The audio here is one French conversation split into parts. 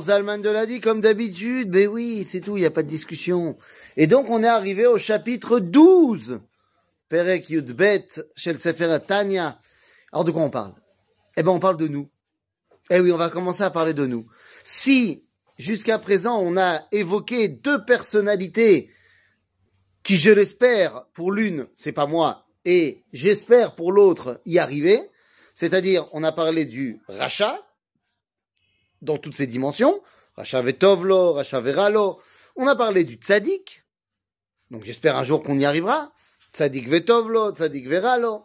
Zalman de l'a dit comme d'habitude, ben oui, c'est tout, il n'y a pas de discussion. Et donc on est arrivé au chapitre 12. Perek Yudbet, Shel Sefer Tanya. Alors de quoi on parle? Eh ben on parle de nous. Eh oui, on va commencer à parler de nous. Si jusqu'à présent on a évoqué deux personnalités qui, je l'espère, pour l'une, c'est pas moi, et j'espère pour l'autre y arriver, c'est-à-dire on a parlé du rachat, dans toutes ses dimensions. Racha Vetovlo, Racha Veralo. On a parlé du Tzadik. Donc j'espère un jour qu'on y arrivera. Tzadik Vetovlo, Tzadik Veralo.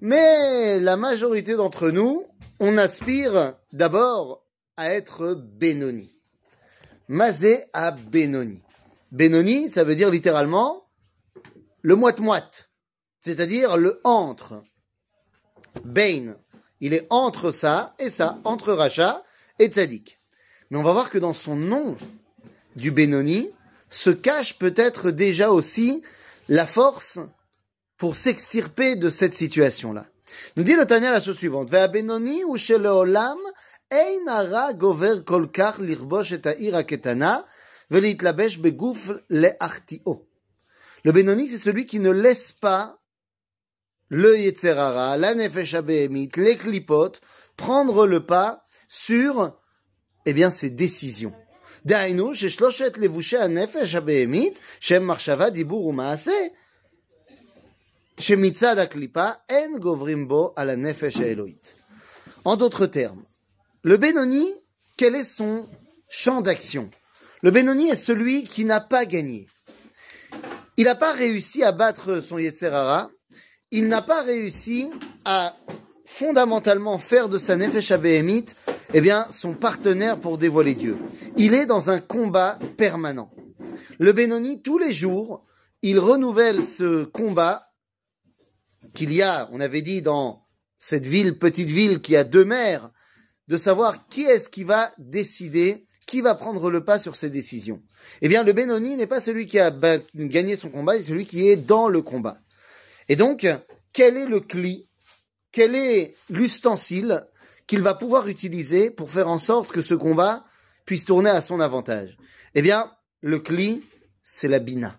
Mais la majorité d'entre nous, on aspire d'abord à être Benoni. Mazé à Benoni. Benoni, ça veut dire littéralement le moite-moite. C'est-à-dire le entre. Bain. Il est entre ça et ça, entre Racha et tzaddik. Mais on va voir que dans son nom du Benoni se cache peut-être déjà aussi la force pour s'extirper de cette situation-là. Nous dit le Tania la chose suivante. Le Benoni, c'est celui qui ne laisse pas le Yetzerara, la Nefesh les clipotes, prendre le pas sur eh bien, ses décisions. En d'autres termes, le Benoni, quel est son champ d'action? Le Benoni est celui qui n'a pas gagné. Il n'a pas réussi à battre son Yetzerara, il n'a pas réussi à fondamentalement faire de sa Nefesh Abéhémite eh bien, son partenaire pour dévoiler Dieu. Il est dans un combat permanent. Le Benoni, tous les jours, il renouvelle ce combat qu'il y a, on avait dit, dans cette ville, petite ville qui a deux mers, de savoir qui est-ce qui va décider, qui va prendre le pas sur ces décisions. Eh bien, le Benoni n'est pas celui qui a gagné son combat, c'est celui qui est dans le combat. Et donc, quel est le cli, quel est l'ustensile qu'il va pouvoir utiliser pour faire en sorte que ce combat puisse tourner à son avantage Eh bien, le cli, c'est la bina.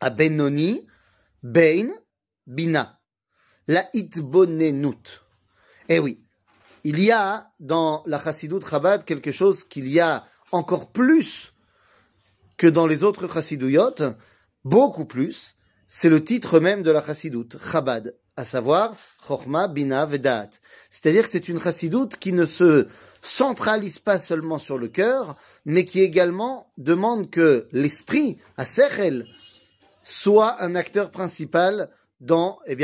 À Benoni, Bein, bina. La itbonenut. Eh oui, il y a dans la Chassidut Chabad quelque chose qu'il y a encore plus que dans les autres Chassidouyot, beaucoup plus, c'est le titre même de la Chassidut, Chabad à savoir Chochma, Bina, Vedat. C'est-à-dire que c'est une chassidoute qui ne se centralise pas seulement sur le cœur, mais qui également demande que l'esprit, à Sechel, soit un acteur principal dans, eh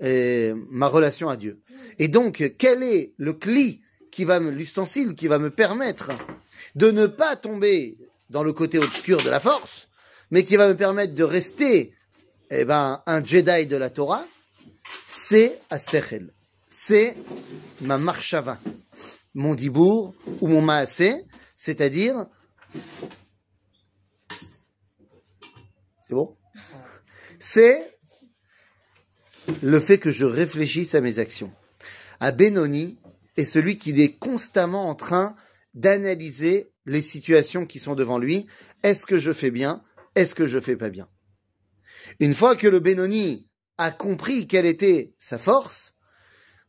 eh, ma relation à Dieu. Et donc, quel est le cli qui va l'ustensile qui va me permettre de ne pas tomber dans le côté obscur de la force, mais qui va me permettre de rester, eh ben, un Jedi de la Torah, c'est à Sechel. C'est ma marchava, mon dibour ou mon maasé, c'est-à-dire. C'est bon? C'est le fait que je réfléchisse à mes actions. À Benoni est celui qui est constamment en train d'analyser les situations qui sont devant lui. Est-ce que je fais bien? Est-ce que je fais pas bien? Une fois que le Benoni a compris quelle était sa force,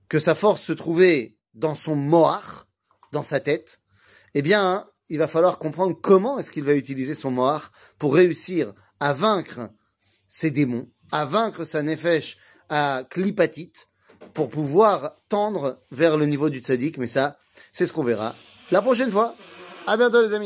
que sa force se trouvait dans son mohar, dans sa tête, eh bien, il va falloir comprendre comment est-ce qu'il va utiliser son mohar pour réussir à vaincre ses démons, à vaincre sa nefesh à clipatite, pour pouvoir tendre vers le niveau du tzaddik. Mais ça, c'est ce qu'on verra la prochaine fois. À bientôt les amis.